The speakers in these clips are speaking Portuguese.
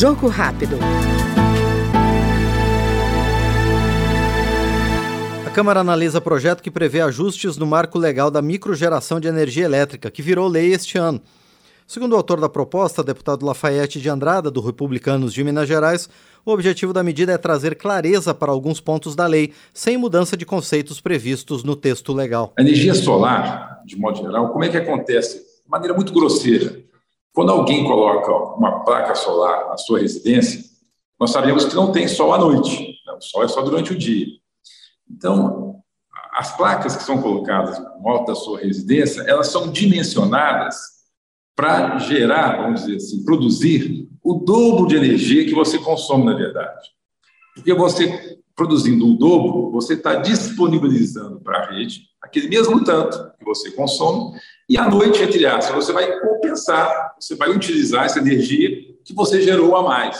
Jogo rápido. A Câmara analisa projeto que prevê ajustes no marco legal da microgeração de energia elétrica, que virou lei este ano. Segundo o autor da proposta, deputado Lafayette de Andrada, do Republicanos de Minas Gerais, o objetivo da medida é trazer clareza para alguns pontos da lei, sem mudança de conceitos previstos no texto legal. A energia solar, de modo geral, como é que acontece? De maneira muito grosseira. Quando alguém coloca uma placa solar na sua residência, nós sabemos que não tem sol à noite, né? o sol é só durante o dia. Então, as placas que são colocadas no alto da sua residência, elas são dimensionadas para gerar, vamos dizer assim, produzir o dobro de energia que você consome, na verdade. Porque você, produzindo o dobro, você está disponibilizando para a rede aquele mesmo tanto que você consome, e à noite, entre aspas, você vai compensar, você vai utilizar essa energia que você gerou a mais.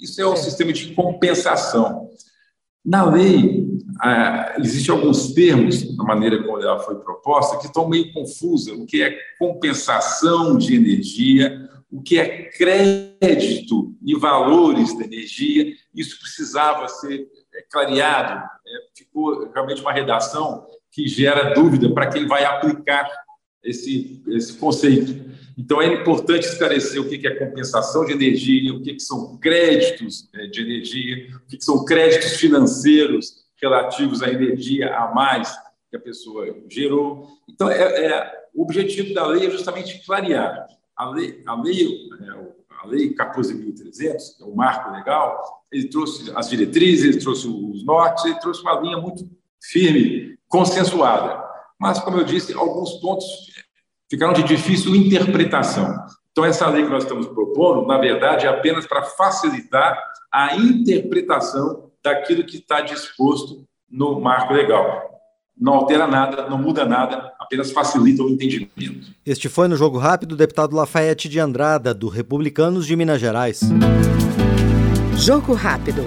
Isso é um sistema de compensação. Na lei, ah, existem alguns termos, na maneira como ela foi proposta, que estão meio confusos. O que é compensação de energia, o que é crédito e valores da energia, isso precisava ser é, clareado. É, ficou realmente uma redação que gera dúvida para quem vai aplicar esse, esse conceito. Então, é importante esclarecer o que é compensação de energia, o que são créditos é, de energia, o que são créditos financeiros relativos à energia a mais que a pessoa gerou. Então, é, é o objetivo da lei é justamente clarear. A lei, a lei, é, a lei 14.300, que é o marco legal, ele trouxe as diretrizes, ele trouxe os nortes, ele trouxe uma linha muito firme, consensuada. Mas, como eu disse, alguns pontos ficaram de difícil interpretação. Então, essa lei que nós estamos propondo, na verdade, é apenas para facilitar a interpretação daquilo que está disposto no marco legal. Não altera nada, não muda nada, apenas facilita o entendimento. Este foi no Jogo Rápido o deputado Lafayette de Andrada, do Republicanos de Minas Gerais. Jogo Rápido.